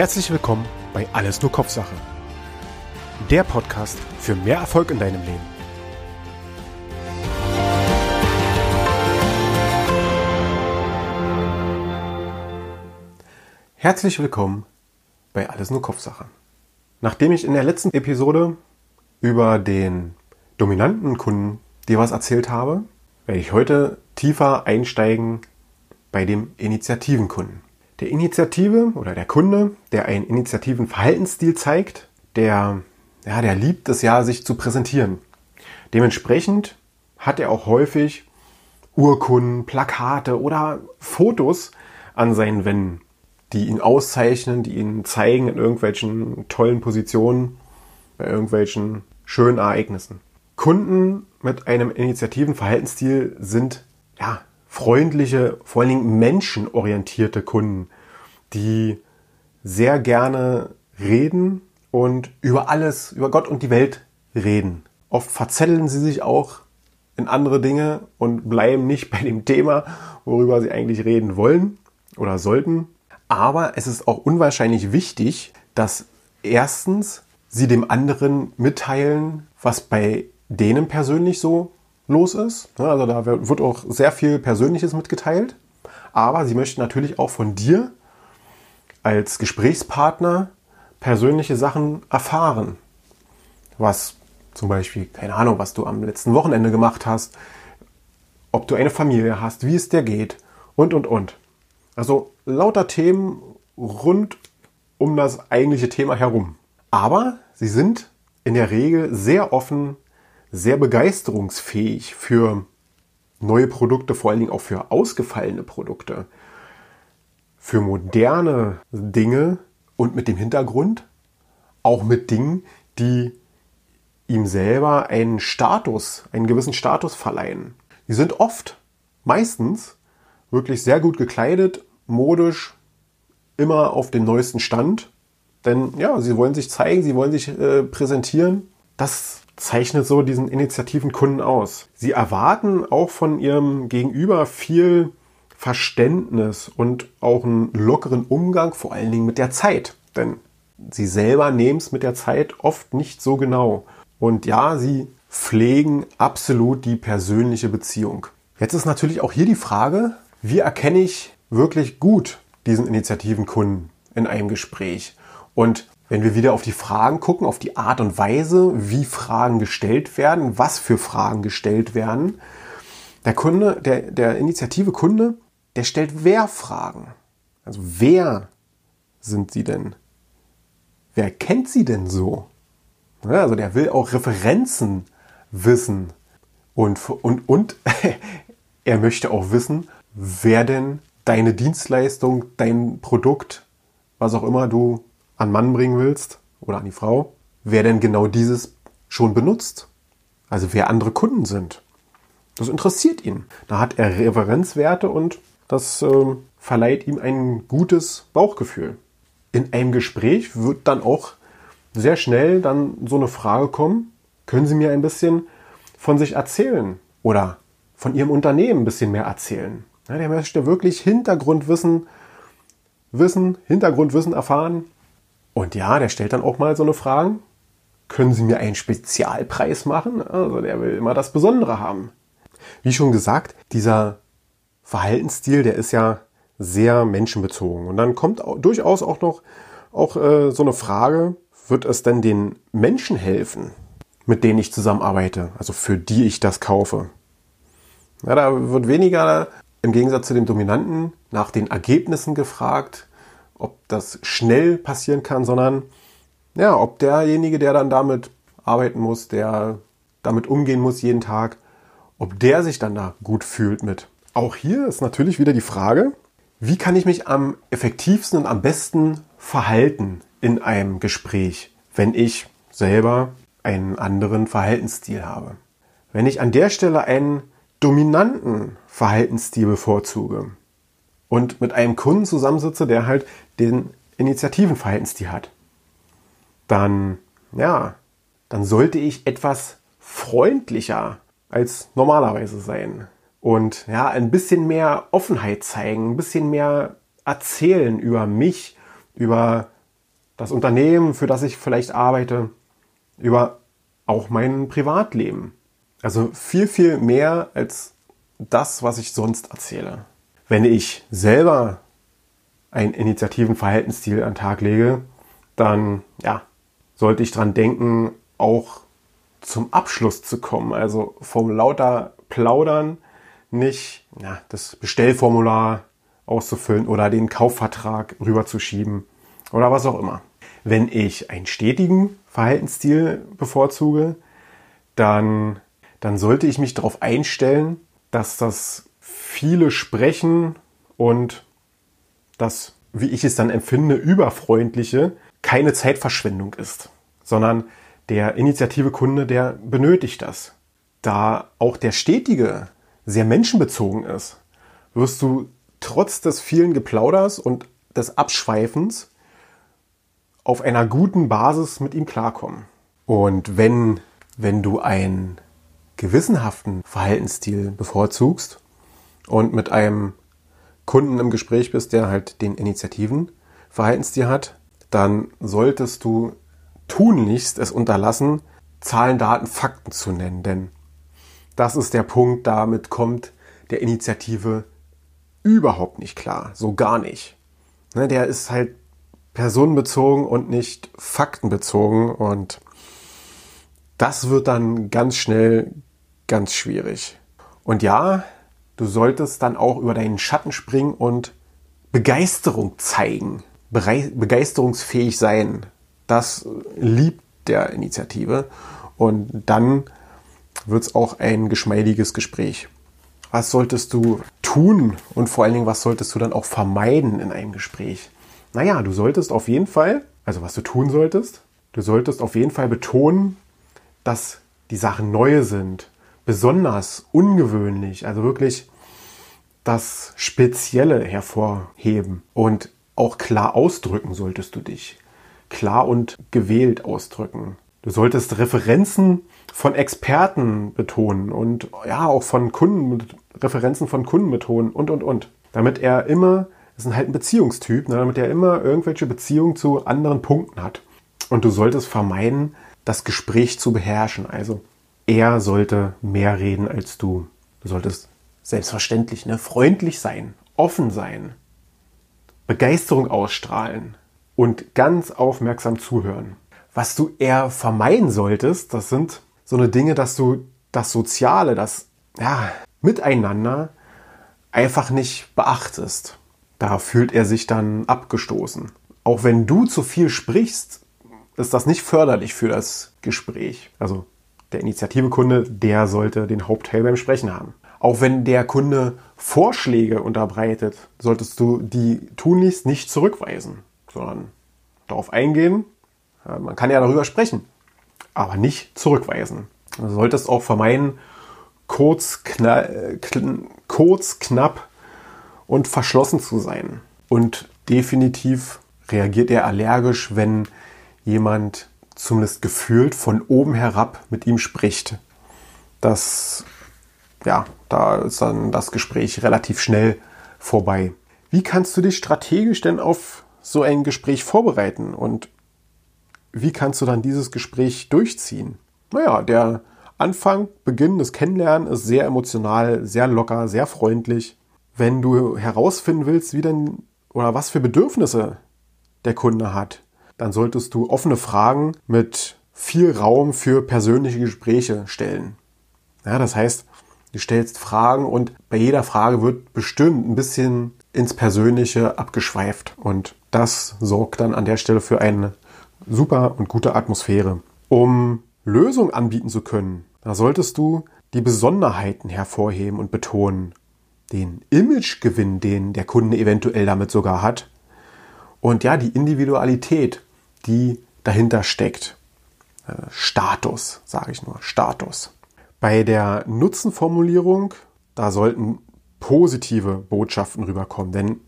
Herzlich willkommen bei Alles nur Kopfsache. Der Podcast für mehr Erfolg in deinem Leben. Herzlich willkommen bei Alles nur Kopfsache. Nachdem ich in der letzten Episode über den dominanten Kunden dir was erzählt habe, werde ich heute tiefer einsteigen bei dem Initiativenkunden. Der Initiative oder der Kunde, der einen initiativen Verhaltensstil zeigt, der, ja, der liebt es ja, sich zu präsentieren. Dementsprechend hat er auch häufig Urkunden, Plakate oder Fotos an seinen Wänden, die ihn auszeichnen, die ihn zeigen in irgendwelchen tollen Positionen, bei irgendwelchen schönen Ereignissen. Kunden mit einem initiativen Verhaltensstil sind ja freundliche, vor allen Dingen menschenorientierte Kunden, die sehr gerne reden und über alles, über Gott und die Welt reden. Oft verzetteln sie sich auch in andere Dinge und bleiben nicht bei dem Thema, worüber sie eigentlich reden wollen oder sollten. Aber es ist auch unwahrscheinlich wichtig, dass erstens sie dem anderen mitteilen, was bei denen persönlich so los ist. Also da wird auch sehr viel Persönliches mitgeteilt. Aber sie möchten natürlich auch von dir als Gesprächspartner persönliche Sachen erfahren. Was zum Beispiel, keine Ahnung, was du am letzten Wochenende gemacht hast, ob du eine Familie hast, wie es dir geht und, und, und. Also lauter Themen rund um das eigentliche Thema herum. Aber sie sind in der Regel sehr offen sehr begeisterungsfähig für neue Produkte, vor allen Dingen auch für ausgefallene Produkte, für moderne Dinge und mit dem Hintergrund auch mit Dingen, die ihm selber einen Status, einen gewissen Status verleihen. Die sind oft, meistens, wirklich sehr gut gekleidet, modisch, immer auf dem neuesten Stand. Denn ja, sie wollen sich zeigen, sie wollen sich äh, präsentieren. Das zeichnet so diesen initiativen Kunden aus. Sie erwarten auch von ihrem Gegenüber viel Verständnis und auch einen lockeren Umgang, vor allen Dingen mit der Zeit. Denn sie selber nehmen es mit der Zeit oft nicht so genau. Und ja, sie pflegen absolut die persönliche Beziehung. Jetzt ist natürlich auch hier die Frage, wie erkenne ich wirklich gut diesen initiativen Kunden in einem Gespräch? Und wenn wir wieder auf die Fragen gucken, auf die Art und Weise, wie Fragen gestellt werden, was für Fragen gestellt werden, der Kunde, der, der Initiative Kunde, der stellt Wer-Fragen. Also wer sind sie denn? Wer kennt sie denn so? Ja, also der will auch Referenzen wissen. Und, und, und er möchte auch wissen, wer denn deine Dienstleistung, dein Produkt, was auch immer du an Mann bringen willst oder an die Frau, wer denn genau dieses schon benutzt. Also wer andere Kunden sind. Das interessiert ihn. Da hat er Referenzwerte und das äh, verleiht ihm ein gutes Bauchgefühl. In einem Gespräch wird dann auch sehr schnell dann so eine Frage kommen, können Sie mir ein bisschen von sich erzählen oder von Ihrem Unternehmen ein bisschen mehr erzählen? Ja, der möchte wirklich Hintergrundwissen, Wissen, Hintergrundwissen erfahren, und ja, der stellt dann auch mal so eine Frage. Können Sie mir einen Spezialpreis machen? Also der will immer das Besondere haben. Wie schon gesagt, dieser Verhaltensstil, der ist ja sehr menschenbezogen. Und dann kommt durchaus auch noch auch äh, so eine Frage, wird es denn den Menschen helfen, mit denen ich zusammenarbeite, also für die ich das kaufe? Ja, da wird weniger im Gegensatz zu dem Dominanten nach den Ergebnissen gefragt, ob das schnell passieren kann, sondern ja, ob derjenige, der dann damit arbeiten muss, der damit umgehen muss jeden Tag, ob der sich dann da gut fühlt mit. Auch hier ist natürlich wieder die Frage, wie kann ich mich am effektivsten und am besten verhalten in einem Gespräch, wenn ich selber einen anderen Verhaltensstil habe. Wenn ich an der Stelle einen dominanten Verhaltensstil bevorzuge, und mit einem Kunden zusammensitze, der halt den Initiativenverhaltensstil hat, dann, ja, dann sollte ich etwas freundlicher als normalerweise sein. Und ja, ein bisschen mehr Offenheit zeigen, ein bisschen mehr erzählen über mich, über das Unternehmen, für das ich vielleicht arbeite, über auch mein Privatleben. Also viel, viel mehr als das, was ich sonst erzähle. Wenn ich selber einen Initiativenverhaltensstil an den Tag lege, dann ja, sollte ich dran denken, auch zum Abschluss zu kommen. Also vom lauter Plaudern nicht ja, das Bestellformular auszufüllen oder den Kaufvertrag rüberzuschieben oder was auch immer. Wenn ich einen stetigen Verhaltensstil bevorzuge, dann, dann sollte ich mich darauf einstellen, dass das viele Sprechen und das, wie ich es dann empfinde, überfreundliche keine Zeitverschwendung ist, sondern der Initiative Kunde, der benötigt das. Da auch der stetige sehr menschenbezogen ist, wirst du trotz des vielen Geplauders und des Abschweifens auf einer guten Basis mit ihm klarkommen. Und wenn, wenn du einen gewissenhaften Verhaltensstil bevorzugst und mit einem Kunden im Gespräch bist, der halt den Initiativen Verhaltensstil hat, dann solltest du tunlichst es unterlassen, Zahlen, Daten, Fakten zu nennen. Denn das ist der Punkt, damit kommt der Initiative überhaupt nicht klar. So gar nicht. Ne, der ist halt personenbezogen und nicht faktenbezogen und das wird dann ganz schnell ganz schwierig. Und ja, du solltest dann auch über deinen Schatten springen und Begeisterung zeigen begeisterungsfähig sein. Das liebt der Initiative. Und dann wird es auch ein geschmeidiges Gespräch. Was solltest du tun und vor allen Dingen, was solltest du dann auch vermeiden in einem Gespräch? Naja, du solltest auf jeden Fall, also was du tun solltest, du solltest auf jeden Fall betonen, dass die Sachen neue sind, besonders, ungewöhnlich, also wirklich das Spezielle hervorheben. Und auch klar ausdrücken solltest du dich. Klar und gewählt ausdrücken. Du solltest Referenzen von Experten betonen und ja, auch von Kunden, Referenzen von Kunden betonen und und und. Damit er immer, das ist halt ein Beziehungstyp, ne, damit er immer irgendwelche Beziehungen zu anderen Punkten hat. Und du solltest vermeiden, das Gespräch zu beherrschen. Also er sollte mehr reden als du. Du solltest selbstverständlich ne, freundlich sein, offen sein, Begeisterung ausstrahlen und ganz aufmerksam zuhören. Was du eher vermeiden solltest, das sind so eine Dinge, dass du das Soziale, das ja, Miteinander einfach nicht beachtest. Da fühlt er sich dann abgestoßen. Auch wenn du zu viel sprichst, ist das nicht förderlich für das Gespräch. Also der Initiativekunde, der sollte den Hauptteil beim Sprechen haben. Auch wenn der Kunde Vorschläge unterbreitet, solltest du die tunlichst nicht zurückweisen, sondern darauf eingehen. Man kann ja darüber sprechen, aber nicht zurückweisen. Du solltest auch vermeiden, kurz, kna kurz, knapp und verschlossen zu sein. Und definitiv reagiert er allergisch, wenn jemand zumindest gefühlt von oben herab mit ihm spricht. Das ja, da ist dann das Gespräch relativ schnell vorbei. Wie kannst du dich strategisch denn auf so ein Gespräch vorbereiten und wie kannst du dann dieses Gespräch durchziehen? Naja, der Anfang, Beginn des Kennenlernen ist sehr emotional, sehr locker, sehr freundlich. Wenn du herausfinden willst, wie denn oder was für Bedürfnisse der Kunde hat, dann solltest du offene Fragen mit viel Raum für persönliche Gespräche stellen. Ja, das heißt, Du stellst Fragen und bei jeder Frage wird bestimmt ein bisschen ins Persönliche abgeschweift. Und das sorgt dann an der Stelle für eine super und gute Atmosphäre. Um Lösungen anbieten zu können, da solltest du die Besonderheiten hervorheben und betonen. Den Imagegewinn, den der Kunde eventuell damit sogar hat. Und ja, die Individualität, die dahinter steckt. Äh, Status, sage ich nur, Status. Bei der Nutzenformulierung, da sollten positive Botschaften rüberkommen, denn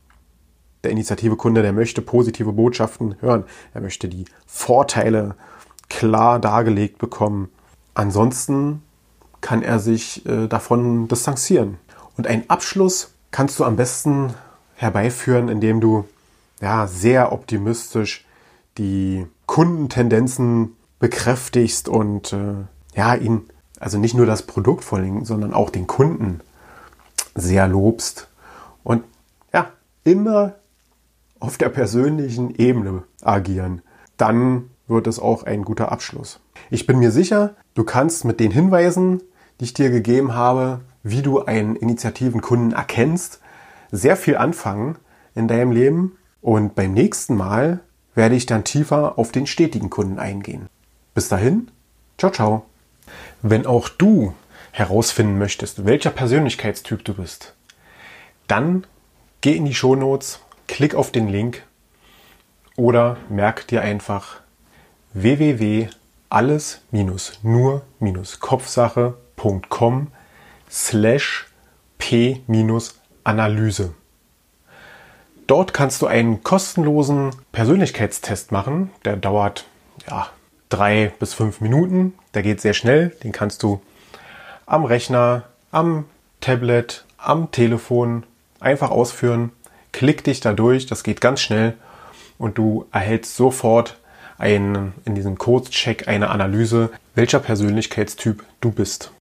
der Initiativekunde, der möchte positive Botschaften hören. Er möchte die Vorteile klar dargelegt bekommen. Ansonsten kann er sich äh, davon distanzieren. Und einen Abschluss kannst du am besten herbeiführen, indem du ja, sehr optimistisch die Kundentendenzen bekräftigst und äh, ja, ihn, also nicht nur das Produkt vorlegen, sondern auch den Kunden sehr lobst und ja, immer auf der persönlichen Ebene agieren, dann wird es auch ein guter Abschluss. Ich bin mir sicher, du kannst mit den Hinweisen, die ich dir gegeben habe, wie du einen Initiativenkunden erkennst, sehr viel anfangen in deinem Leben und beim nächsten Mal werde ich dann tiefer auf den stetigen Kunden eingehen. Bis dahin, ciao, ciao. Wenn auch du herausfinden möchtest, welcher Persönlichkeitstyp du bist, dann geh in die Shownotes, klick auf den Link oder merk dir einfach www.alles-nur-kopfsache.com slash p-analyse. Dort kannst du einen kostenlosen Persönlichkeitstest machen. Der dauert ja, drei bis fünf Minuten. Der geht sehr schnell. Den kannst du am Rechner, am Tablet, am Telefon einfach ausführen. Klick dich da durch. Das geht ganz schnell. Und du erhältst sofort einen, in diesem Kurzcheck eine Analyse, welcher Persönlichkeitstyp du bist.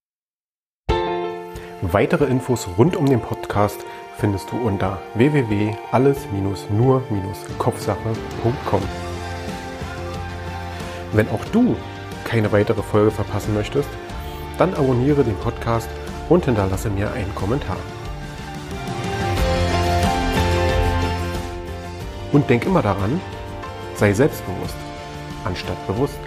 Weitere Infos rund um den Podcast findest du unter www.alles-nur-kopfsache.com. Wenn auch du keine weitere Folge verpassen möchtest, dann abonniere den Podcast und hinterlasse mir einen Kommentar. Und denk immer daran, sei selbstbewusst, anstatt bewusst.